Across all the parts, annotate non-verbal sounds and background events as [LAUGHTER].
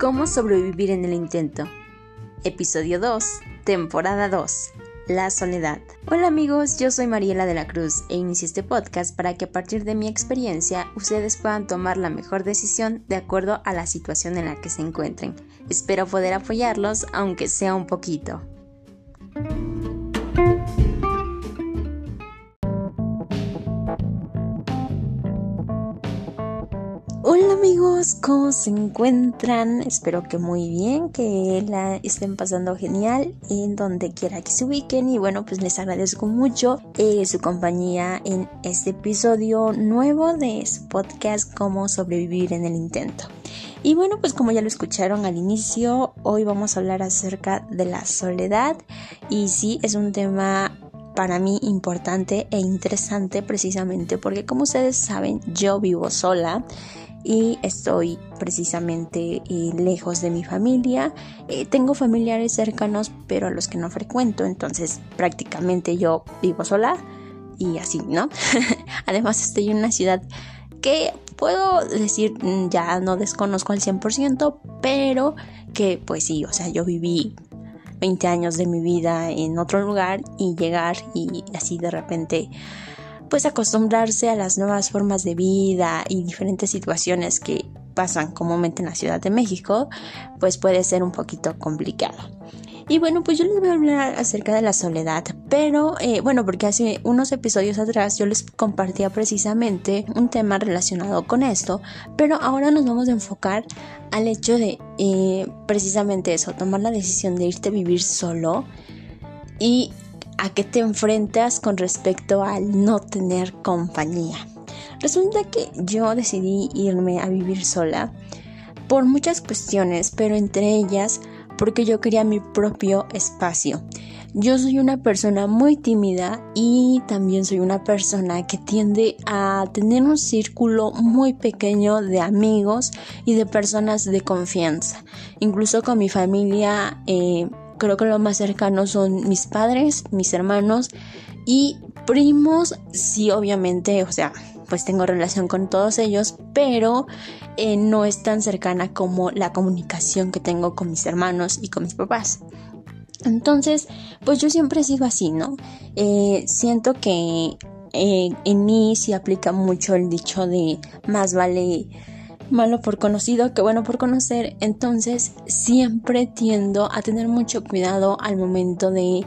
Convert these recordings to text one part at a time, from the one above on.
¿Cómo sobrevivir en el intento? Episodio 2, temporada 2. La soledad. Hola amigos, yo soy Mariela de la Cruz e inicio este podcast para que a partir de mi experiencia ustedes puedan tomar la mejor decisión de acuerdo a la situación en la que se encuentren. Espero poder apoyarlos aunque sea un poquito. Amigos, ¿cómo se encuentran? Espero que muy bien, que la estén pasando genial en donde quiera que se ubiquen y bueno, pues les agradezco mucho eh, su compañía en este episodio nuevo de su podcast Cómo sobrevivir en el intento. Y bueno, pues como ya lo escucharon al inicio, hoy vamos a hablar acerca de la soledad y sí, es un tema para mí importante e interesante precisamente porque como ustedes saben yo vivo sola y estoy precisamente eh, lejos de mi familia. Eh, tengo familiares cercanos, pero a los que no frecuento, entonces prácticamente yo vivo sola y así, ¿no? [LAUGHS] Además estoy en una ciudad que puedo decir mm, ya no desconozco al 100%, pero que pues sí, o sea, yo viví 20 años de mi vida en otro lugar y llegar y así de repente pues acostumbrarse a las nuevas formas de vida y diferentes situaciones que pasan comúnmente en la Ciudad de México, pues puede ser un poquito complicado. Y bueno, pues yo les voy a hablar acerca de la soledad, pero eh, bueno, porque hace unos episodios atrás yo les compartía precisamente un tema relacionado con esto, pero ahora nos vamos a enfocar al hecho de eh, precisamente eso, tomar la decisión de irte a vivir solo y a qué te enfrentas con respecto al no tener compañía. Resulta que yo decidí irme a vivir sola por muchas cuestiones, pero entre ellas porque yo quería mi propio espacio. Yo soy una persona muy tímida y también soy una persona que tiende a tener un círculo muy pequeño de amigos y de personas de confianza. Incluso con mi familia eh, creo que lo más cercano son mis padres, mis hermanos y primos, sí, obviamente, o sea, pues tengo relación con todos ellos, pero eh, no es tan cercana como la comunicación que tengo con mis hermanos y con mis papás. Entonces, pues yo siempre he sido así, ¿no? Eh, siento que eh, en mí sí aplica mucho el dicho de más vale malo por conocido que bueno por conocer, entonces siempre tiendo a tener mucho cuidado al momento de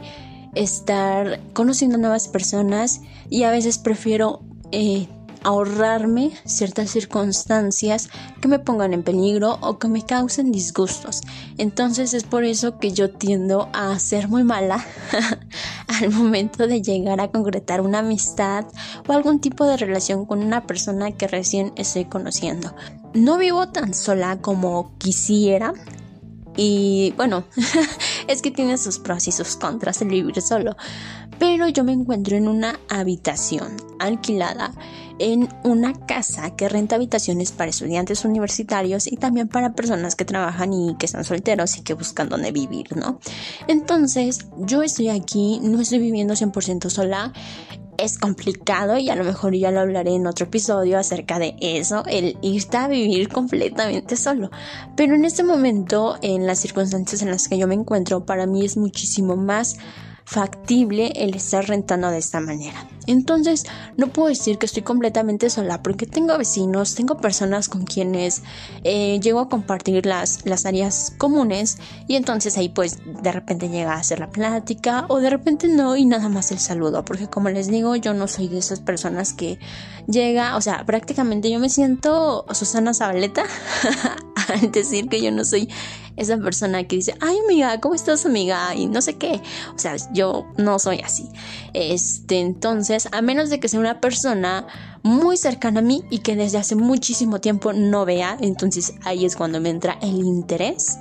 estar conociendo nuevas personas y a veces prefiero eh, ahorrarme ciertas circunstancias que me pongan en peligro o que me causen disgustos. Entonces es por eso que yo tiendo a ser muy mala [LAUGHS] al momento de llegar a concretar una amistad o algún tipo de relación con una persona que recién estoy conociendo. No vivo tan sola como quisiera, y bueno, [LAUGHS] es que tiene sus pros y sus contras el vivir solo. Pero yo me encuentro en una habitación alquilada en una casa que renta habitaciones para estudiantes universitarios y también para personas que trabajan y que están solteros y que buscan dónde vivir, ¿no? Entonces, yo estoy aquí, no estoy viviendo 100% sola es complicado y a lo mejor ya lo hablaré en otro episodio acerca de eso, el irte a vivir completamente solo. Pero en este momento, en las circunstancias en las que yo me encuentro, para mí es muchísimo más factible el estar rentando de esta manera. Entonces, no puedo decir que estoy completamente sola porque tengo vecinos, tengo personas con quienes eh, llego a compartir las, las áreas comunes y entonces ahí pues de repente llega a hacer la plática o de repente no y nada más el saludo porque como les digo yo no soy de esas personas que llega, o sea, prácticamente yo me siento Susana Zabaleta [LAUGHS] al decir que yo no soy esa persona que dice, ay amiga, ¿cómo estás amiga? Y no sé qué. O sea, yo no soy así. Este, entonces, a menos de que sea una persona muy cercana a mí y que desde hace muchísimo tiempo no vea, entonces ahí es cuando me entra el interés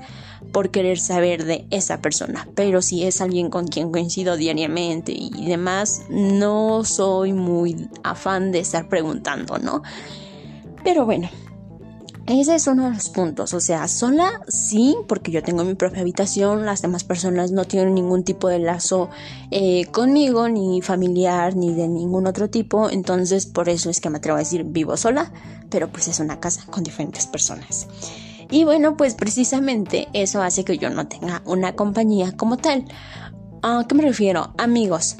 por querer saber de esa persona. Pero si es alguien con quien coincido diariamente y demás, no soy muy afán de estar preguntando, ¿no? Pero bueno, ese es uno de los puntos, o sea, sola sí, porque yo tengo mi propia habitación, las demás personas no tienen ningún tipo de lazo eh, conmigo, ni familiar, ni de ningún otro tipo, entonces por eso es que me atrevo a decir vivo sola, pero pues es una casa con diferentes personas. Y bueno, pues precisamente eso hace que yo no tenga una compañía como tal. ¿A qué me refiero? Amigos.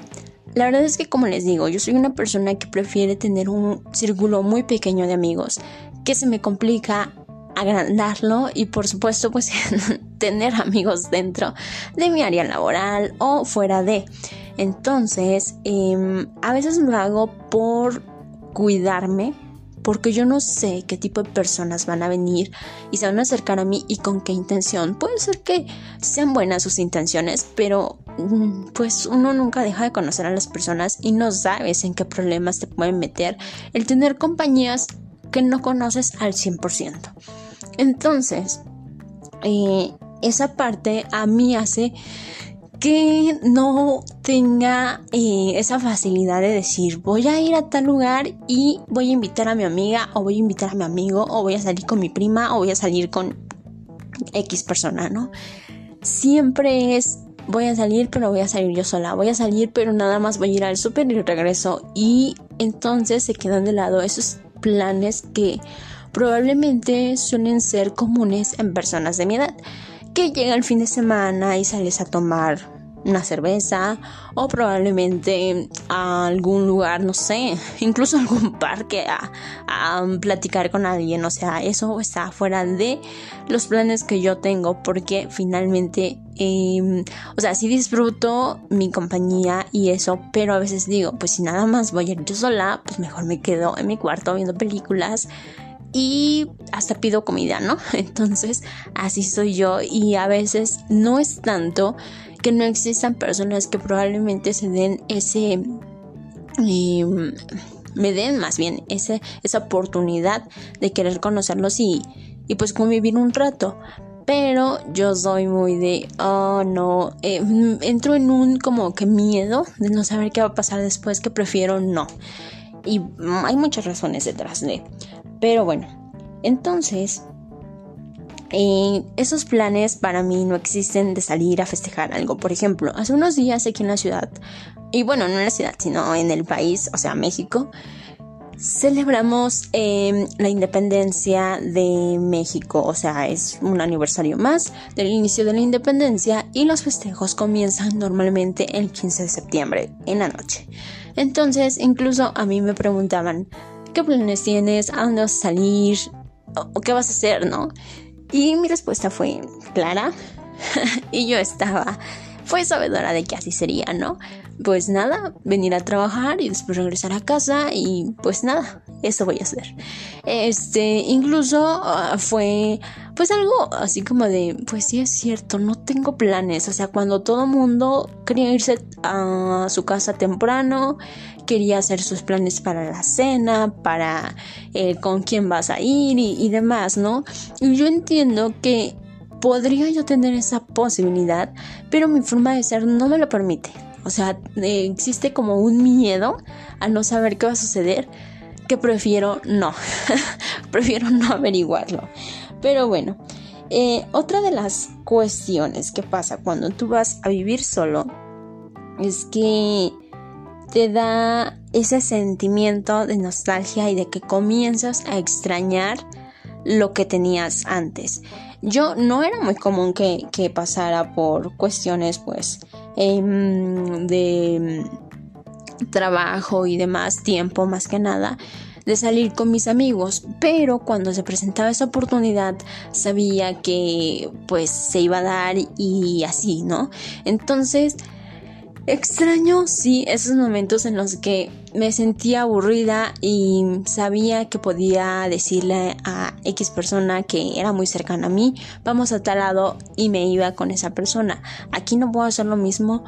La verdad es que como les digo, yo soy una persona que prefiere tener un círculo muy pequeño de amigos, que se me complica agrandarlo y por supuesto pues [LAUGHS] tener amigos dentro de mi área laboral o fuera de. Entonces, em, a veces lo hago por cuidarme, porque yo no sé qué tipo de personas van a venir y se van a acercar a mí y con qué intención. Puede ser que sean buenas sus intenciones, pero mm, pues uno nunca deja de conocer a las personas y no sabes en qué problemas te pueden meter el tener compañías que no conoces al 100%. Entonces, eh, esa parte a mí hace que no tenga eh, esa facilidad de decir voy a ir a tal lugar y voy a invitar a mi amiga o voy a invitar a mi amigo o voy a salir con mi prima o voy a salir con X persona, ¿no? Siempre es voy a salir pero voy a salir yo sola, voy a salir pero nada más voy a ir al súper y regreso y entonces se quedan de lado esos planes que probablemente suelen ser comunes en personas de mi edad que llega el fin de semana y sales a tomar una cerveza o probablemente a algún lugar, no sé, [LAUGHS] incluso algún parque a, platicar con alguien. O sea, eso está fuera de los planes que yo tengo porque finalmente, em, o sea, sí disfruto mi compañía y eso, pero a veces digo, pues si nada más voy a ir yo sola, pues mejor me quedo en mi cuarto viendo películas y hasta pido comida, ¿no? [LAUGHS] Entonces, así soy yo y a veces no es tanto que no existan personas que probablemente se den ese... Em, me den más bien ese, esa oportunidad de querer conocerlos y, y pues convivir un rato. Pero yo soy muy de, oh no, em, entro en un como que miedo de no saber qué va a pasar después que prefiero no. Y hay muchas razones detrás de. Pero bueno, entonces eh, esos planes para mí no existen de salir a festejar algo. Por ejemplo, hace unos días aquí en la ciudad, y bueno, no en la ciudad, sino en el país, o sea, México, celebramos em, la independencia de México, o sea, es un aniversario más del inicio de la independencia y los festejos comienzan normalmente el 15 de septiembre en la noche. Entonces, incluso a mí me preguntaban, ¿qué planes tienes? ¿A dónde vas a salir? ¿O qué vas a hacer? ¿No? Y mi respuesta fue clara [LAUGHS] y yo estaba fue sabedora de que así sería, ¿no? Pues nada, venir a trabajar y después regresar a casa y pues nada, eso voy a hacer. Este, incluso ah, fue pues algo así como de, pues sí es cierto, no tengo planes, o sea, cuando todo mundo quería irse a su casa temprano, quería hacer sus planes para la cena, para eh, con quién vas a ir y, demás, ¿no? Y yo entiendo que podría yo tener esa posibilidad, pero mi forma de ser no me lo permite. O sea, eh, existe como un miedo a no saber qué va a suceder que prefiero no, [LAUGHS] prefiero no averiguarlo. Pero bueno, eh, otra de las cuestiones que pasa cuando tú vas a vivir solo es que te da ese sentimiento de nostalgia y de que comienzas a extrañar lo que tenías antes. Yo no era muy común que, pasara por cuestiones pues em, de trabajo y demás tiempo más que nada de salir con mis amigos, pero cuando se presentaba esa oportunidad sabía que pues se iba a dar y así, ¿no? Entonces Extraño, sí, esos momentos en los que me sentía aburrida y sabía que podía decirle a X persona que era muy cercana a mí, vamos a tal lado y me iba con esa persona. Aquí no puedo hacer lo mismo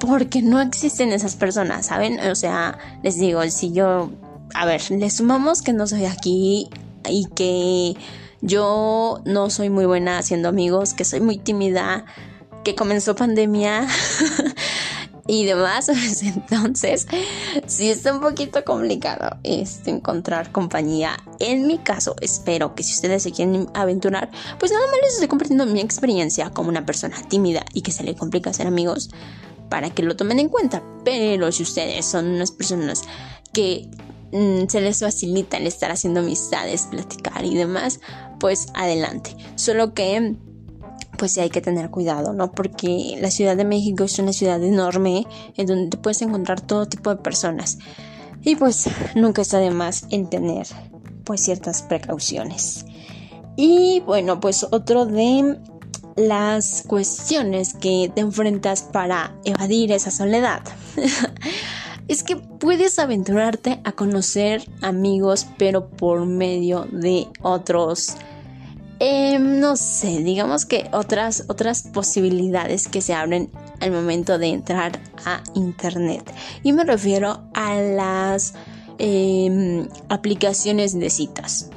porque no existen esas personas, ¿saben? O sea, les digo, si yo, a ver, le sumamos que no soy aquí y que yo no soy muy buena haciendo amigos, que soy muy tímida, que comenzó pandemia [LAUGHS] y demás, [LAUGHS] pues entonces sí está un poquito complicado este, encontrar compañía. En mi caso, espero que si ustedes se quieren aventurar, pues nada más les estoy compartiendo mi experiencia como una persona tímida y que se le complica ser amigos para que lo tomen en cuenta. Pero si ustedes son unas personas que mm, se les facilita el estar haciendo amistades, platicar y demás, pues adelante. Solo que pues sí hay que tener cuidado, ¿no? Porque la Ciudad de México es una ciudad enorme en donde te puedes encontrar todo tipo de personas. Y pues nunca está de más en tener pues ciertas precauciones. Y bueno, pues otro de las cuestiones que te enfrentas para evadir esa soledad [LAUGHS] es que puedes aventurarte a conocer amigos pero por medio de otros em, no sé digamos que otras otras posibilidades que se abren al momento de entrar a internet y me refiero a las em, aplicaciones de citas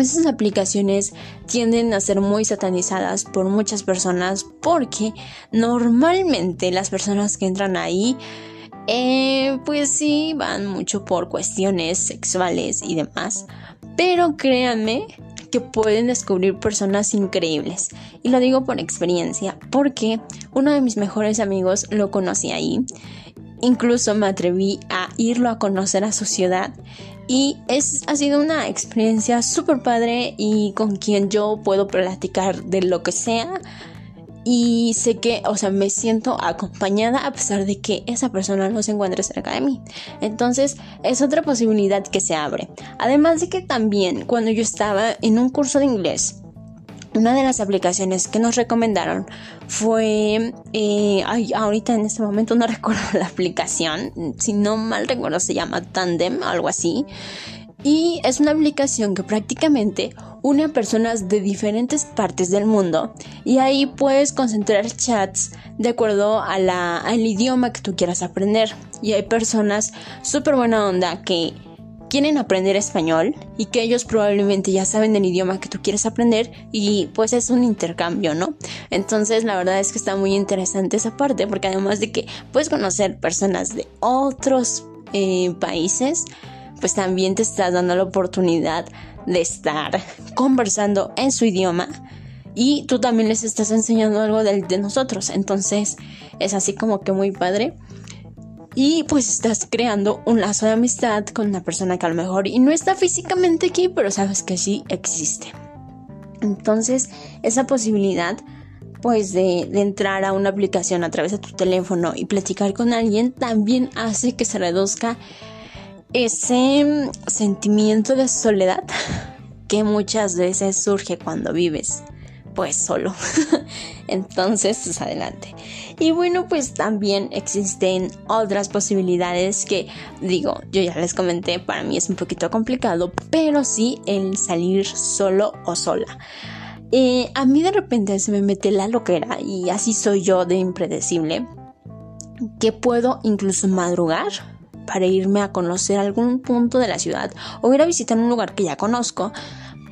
esas aplicaciones tienden a ser muy satanizadas por muchas personas porque normalmente las personas que entran ahí eh, pues sí van mucho por cuestiones sexuales y demás. Pero créanme que pueden descubrir personas increíbles. Y lo digo por experiencia, porque uno de mis mejores amigos lo conocí ahí. Incluso me atreví a irlo a conocer a su ciudad y es, ha sido una experiencia súper padre y con quien yo puedo platicar de lo que sea. Y sé que, o sea, me siento acompañada a pesar de que esa persona no se encuentre cerca de mí. Entonces, es otra posibilidad que se abre. Además de que también cuando yo estaba en un curso de inglés, una de las aplicaciones que nos recomendaron fue, eh, ay, ahorita en este momento no [LAUGHS] recuerdo la aplicación, si no mal recuerdo se llama Tandem, algo así. Y es una aplicación que prácticamente une a personas de diferentes partes del mundo y ahí puedes concentrar chats de acuerdo a la, al idioma que tú quieras aprender. Y hay personas súper buena onda que quieren aprender español y que ellos probablemente ya saben el idioma que tú quieres aprender y pues es un intercambio, ¿no? Entonces la verdad es que está muy interesante esa parte porque además de que puedes conocer personas de otros eh, países, pues también te estás dando la oportunidad de estar conversando en su idioma y tú también les estás enseñando algo de, nosotros. Entonces es así como que muy padre y pues estás creando un lazo de amistad con una persona que a lo mejor y no está físicamente aquí, pero sabes que sí existe. Entonces, esa posibilidad pues de, de, entrar a una aplicación a través de tu teléfono y platicar con alguien también hace que se reduzca ese sentimiento de soledad [LAUGHS] que muchas veces surge cuando vives pues solo. [LAUGHS] Entonces, pues adelante. Y bueno, pues también existen otras posibilidades que digo, yo ya les comenté, para mí es un poquito complicado, pero sí el salir solo o sola. Eh, a mí de repente se me mete la loquera y así soy yo de impredecible, que puedo incluso madrugar para irme a conocer algún punto de la ciudad o ir a visitar un lugar que ya conozco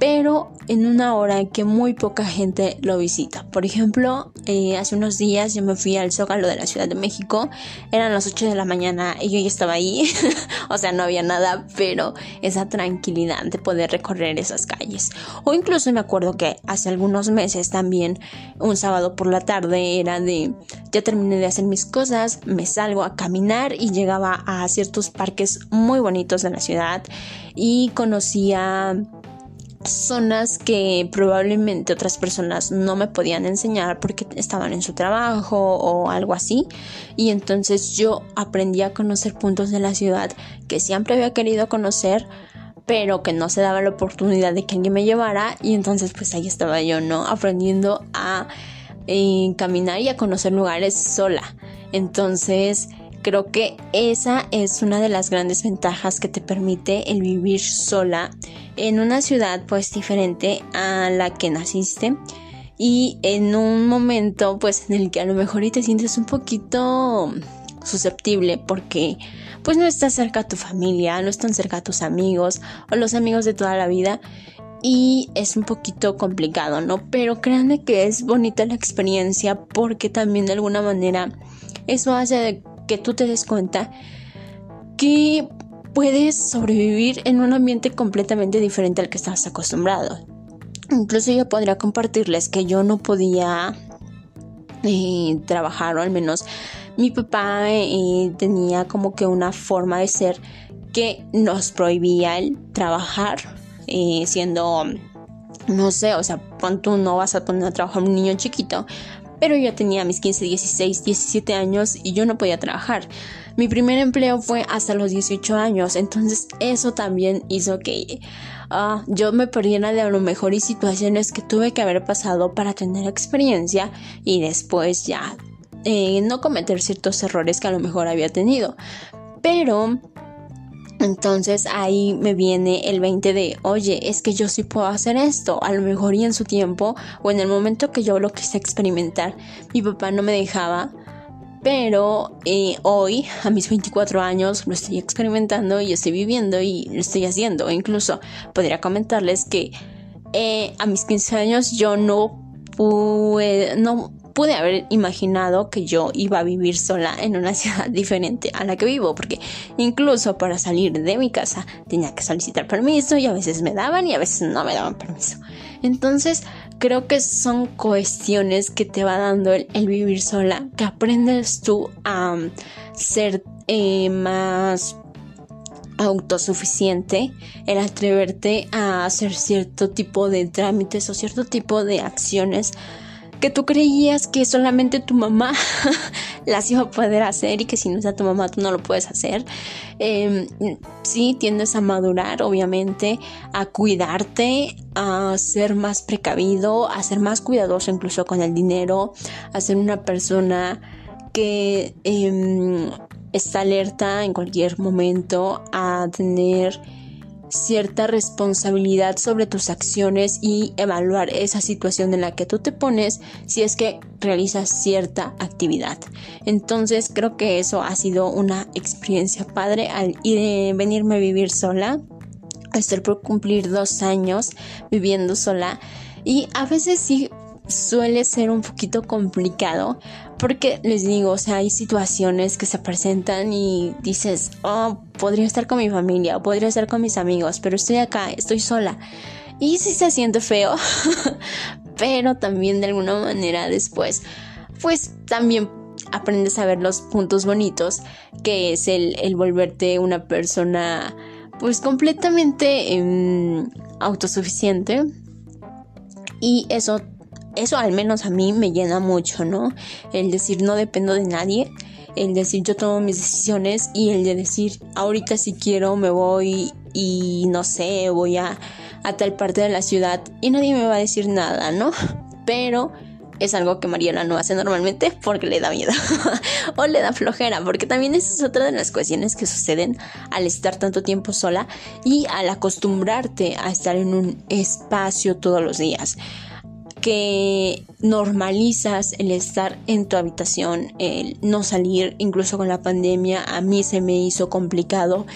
pero en una hora que muy poca gente lo visita. Por ejemplo, eh, hace unos días yo me fui al Zócalo de la Ciudad de México, eran las 8 de la mañana y yo ya estaba ahí, [LAUGHS] o sea, no había nada, pero esa tranquilidad de poder recorrer esas calles. O incluso me acuerdo que hace algunos meses también, un sábado por la tarde, era de, ya terminé de hacer mis cosas, me salgo a caminar y llegaba a ciertos parques muy bonitos de la ciudad y conocía zonas que probablemente otras personas no me podían enseñar porque estaban en su trabajo o algo así. Y entonces yo aprendí a conocer puntos de la ciudad que siempre había querido conocer pero que no se daba la oportunidad de que alguien me llevara. Y entonces pues ahí estaba yo no aprendiendo a eh, caminar y a conocer lugares sola. Entonces Creo que esa es una de las grandes ventajas que te permite el vivir sola en una ciudad pues diferente a la que naciste y en un momento pues en el que a lo mejor y te sientes un poquito susceptible porque pues no estás cerca a tu familia, no están cerca a tus amigos o los amigos de toda la vida y es un poquito complicado, ¿no? Pero créanme que es bonita la experiencia porque también de alguna manera eso hace que tú te des cuenta que puedes sobrevivir en un ambiente completamente diferente al que estás acostumbrado. Incluso yo podría compartirles que yo no podía eh, trabajar, o al menos mi papá eh, tenía como que una forma de ser que nos prohibía el trabajar eh, siendo, no sé, o sea, tú no vas a poner a trabajar un niño chiquito, pero yo tenía mis 15, 16, 17 años y yo no podía trabajar. Mi primer empleo fue hasta los 18 años, entonces eso también hizo que ah, yo me perdiera de a lo mejor y situaciones que tuve que haber pasado para tener experiencia y después ya eh, no cometer ciertos errores que a lo mejor había tenido. Pero entonces ahí me viene el 20 de, oye, es que yo sí puedo hacer esto, a lo mejor y en su tiempo o en el momento que yo lo quise experimentar, mi papá no me dejaba, pero eh, hoy, a mis 24 años, lo estoy experimentando y estoy viviendo y lo estoy haciendo. incluso podría comentarles que eh, a mis 15 años yo no pude, no pude haber imaginado que yo iba a vivir sola en una [LAUGHS] ciudad diferente a la que vivo, porque incluso para salir de mi casa tenía que solicitar permiso y a veces me daban y a veces no me daban permiso. Entonces, creo que son cuestiones que te va dando el, vivir sola, que aprendes tú a ser eh, más autosuficiente, el atreverte a hacer cierto tipo de trámites o cierto tipo de acciones que tú creías que solamente tu mamá [LAUGHS] las iba a poder hacer y que si no es tu mamá tú no lo puedes hacer. Eh, sí, tiendes a madurar, obviamente, a cuidarte, a ser más precavido, a ser más cuidadoso incluso con el dinero, a ser una persona que em, está alerta en cualquier momento, a tener cierta responsabilidad sobre tus acciones y evaluar esa situación en la que tú te pones si es que realizas cierta actividad. Entonces creo que eso ha sido una experiencia padre al ir, venirme a vivir sola. Estoy por cumplir dos años viviendo sola y a veces sí suele ser un poquito complicado porque les digo, o sea, hay situaciones que se presentan y dices, oh, podría estar con mi familia o podría estar con mis amigos, pero estoy acá, estoy sola. Y sí se siente feo, [LAUGHS] pero también de alguna manera después, pues también aprendes a ver los puntos bonitos, que es el, el volverte una persona pues completamente em, autosuficiente. Y eso eso al menos a mí me llena mucho, ¿no? El decir no dependo de nadie, el decir yo tomo mis decisiones y el de decir ahorita si quiero me voy y no sé, voy a, tal parte de la ciudad y nadie me va a decir nada, ¿no? Pero es algo que Mariela no hace normalmente porque le da miedo [LAUGHS] o le da flojera, porque también esa es otra de las cuestiones que suceden al estar tanto tiempo sola y al acostumbrarte a estar en un espacio todos los días que normalizas el estar en tu habitación, el no salir, incluso con la pandemia, a mí se me hizo complicado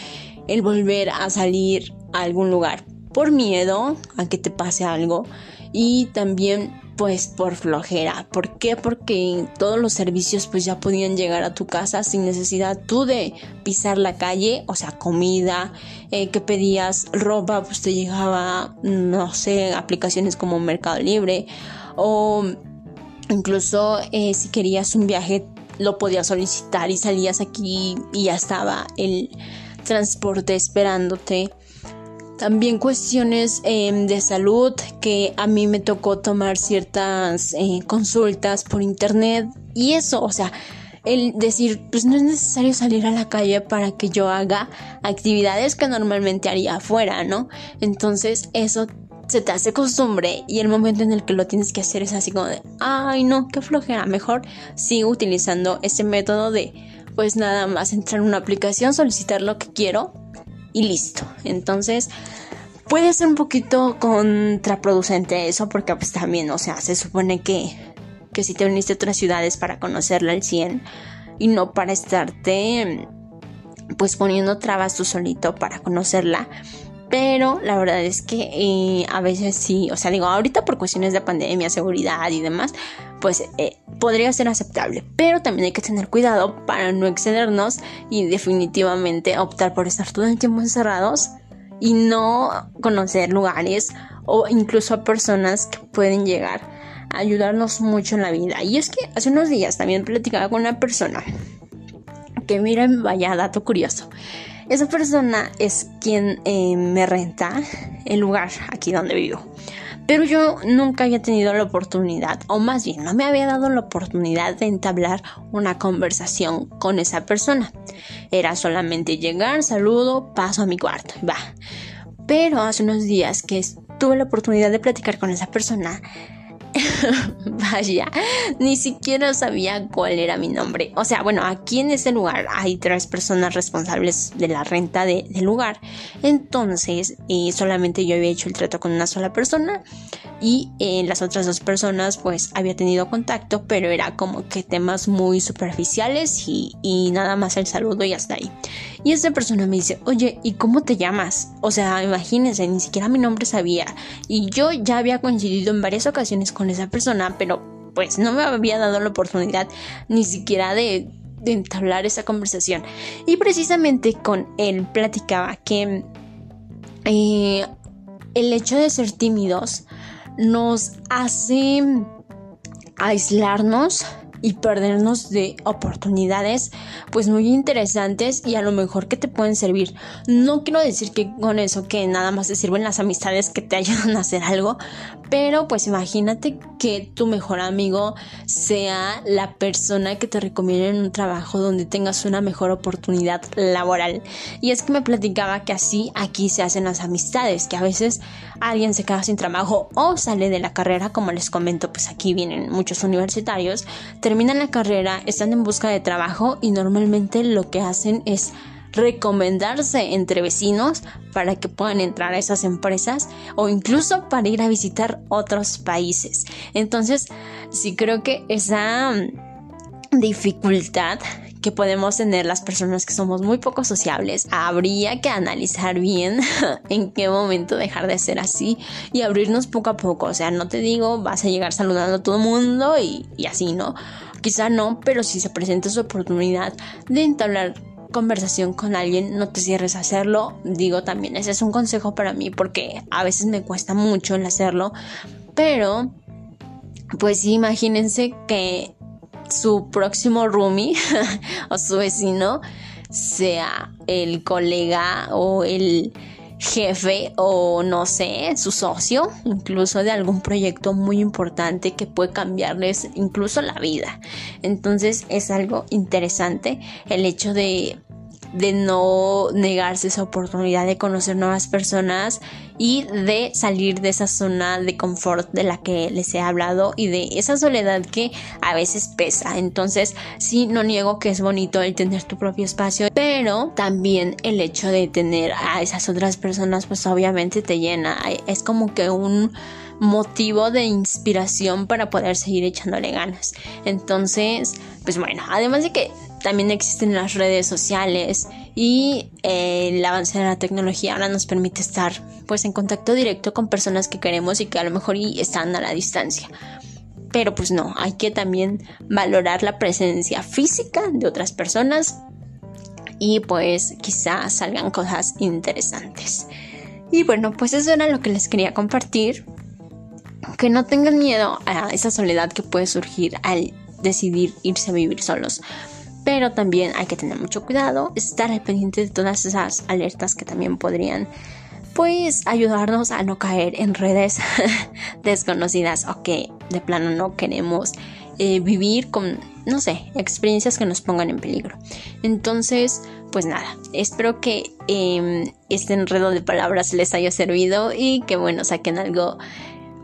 el volver a salir a algún lugar por miedo a que te pase algo. Y también pues por flojera. ¿Por qué? Porque todos los servicios pues ya podían llegar a tu casa sin necesidad tú de pisar la calle, o sea, comida, eh, que pedías ropa, pues te llegaba, no sé, aplicaciones como Mercado Libre o incluso eh, si querías un viaje lo podías solicitar y salías aquí y ya estaba el transporte esperándote. También cuestiones em, de salud que a mí me tocó tomar ciertas eh, consultas por internet y eso, o sea, el decir, pues no es necesario salir a la calle para que yo haga actividades que normalmente haría afuera, ¿no? Entonces eso se te hace costumbre y el momento en el que lo tienes que hacer es así como de, ay no, qué flojera, mejor sigo utilizando ese método de, pues nada más entrar en una aplicación, solicitar lo que quiero y listo. Entonces, puede ser un poquito contraproducente eso porque pues también, o sea, se supone que, que si te uniste a otras ciudades para conocerla al 100 y no para estarte pues poniendo trabas tú solito para conocerla. Pero la verdad es que eh, a veces sí, o sea, digo, ahorita por cuestiones de pandemia, seguridad y demás, pues eh, podría ser aceptable. Pero también hay que tener cuidado para no excedernos y definitivamente optar por estar todo el tiempo encerrados y no conocer lugares o incluso a personas que pueden llegar a ayudarnos mucho en la vida. Y es que hace unos días también platicaba con una persona que miren, vaya dato curioso. Esa persona es quien eh, me renta el lugar aquí donde vivo. Pero yo nunca había tenido la oportunidad, o más bien no me había dado la oportunidad de entablar una conversación con esa persona. Era solamente llegar, saludo, paso a mi cuarto y va. Pero hace unos días que tuve la oportunidad de platicar con esa persona, [LAUGHS] Vaya, ni siquiera sabía cuál era mi nombre. O sea, bueno, aquí en ese lugar hay tres personas responsables de la renta del lugar. Entonces, eh, solamente yo había hecho el trato con una sola persona y en las otras dos personas pues había tenido contacto, pero era como que temas muy superficiales y, y nada más el saludo y hasta ahí. Y esta persona me dice, oye, ¿y cómo te llamas? O sea, imagínense, ni siquiera mi nombre sabía. Y yo ya había coincidido en varias ocasiones con esa persona, pero pues no me había dado la oportunidad ni siquiera de, entablar esa conversación. Y precisamente con él platicaba que eh, el hecho de ser tímidos nos hace aislarnos y perdernos de oportunidades pues muy interesantes y a lo mejor que te pueden servir. No quiero decir que con eso que nada más te sirven las amistades que te [LAUGHS] ayudan a hacer algo, pero pues imagínate que tu mejor amigo sea la persona que te recomienda en un trabajo donde tengas una mejor oportunidad laboral. Y es que me platicaba que así aquí se hacen las amistades, que a veces alguien se queda sin trabajo o sale de la carrera, como les comento, pues aquí vienen muchos universitarios, terminan la carrera, están en busca de trabajo y normalmente lo que hacen es recomendarse entre vecinos para que puedan entrar a esas empresas o incluso para ir a visitar otros países. Entonces, sí creo que esa dificultad que podemos tener las personas que somos muy poco sociables, habría que analizar bien [LAUGHS] en qué momento dejar de ser así y abrirnos poco a poco. O sea, no te digo vas a llegar saludando a todo el mundo y, y así, ¿no? Quizá no, pero si se presenta su oportunidad de entablar conversación con alguien, no te cierres a hacerlo. Digo también, ese es un consejo para mí porque a veces me cuesta mucho el hacerlo, pero pues imagínense que su próximo roomie [LAUGHS] o su vecino sea el colega o el jefe o no sé, su socio, incluso de algún proyecto muy importante que puede cambiarles incluso la vida. Entonces es algo interesante el hecho de de no negarse esa oportunidad de conocer nuevas personas y de salir de esa zona de confort de la que les he hablado y de esa soledad que a veces pesa. Entonces, sí, no niego que es bonito el tener tu propio espacio, pero también el hecho de tener a esas otras personas, pues obviamente te llena. Es como que un motivo de inspiración para poder seguir echándole ganas. Entonces, pues bueno, además de que también existen las redes sociales y eh, el avance de la tecnología ahora nos permite estar pues en contacto directo con personas que queremos y que a lo mejor están a la distancia. Pero pues no, hay que también valorar la presencia física de otras personas y pues quizás salgan cosas interesantes. Y bueno, pues eso era lo que les quería compartir. Que no tengan miedo a esa soledad que puede surgir al decidir irse a vivir solos pero también hay que tener mucho cuidado, estar al pendiente de todas esas alertas que también podrían pues ayudarnos a no caer en redes [LAUGHS] desconocidas o que de plano no queremos eh, vivir con, no sé, experiencias que nos pongan en peligro. Entonces, pues nada, espero que em, este enredo de palabras les haya servido y que bueno, saquen algo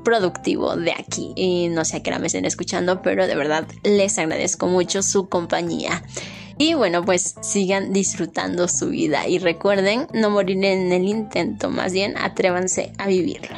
productivo de aquí. Y no sé a qué hora me estén escuchando, pero de verdad les agradezco mucho su compañía. Y bueno, pues sigan disfrutando su vida y recuerden no morir en el intento, más bien atrévanse a vivirlo.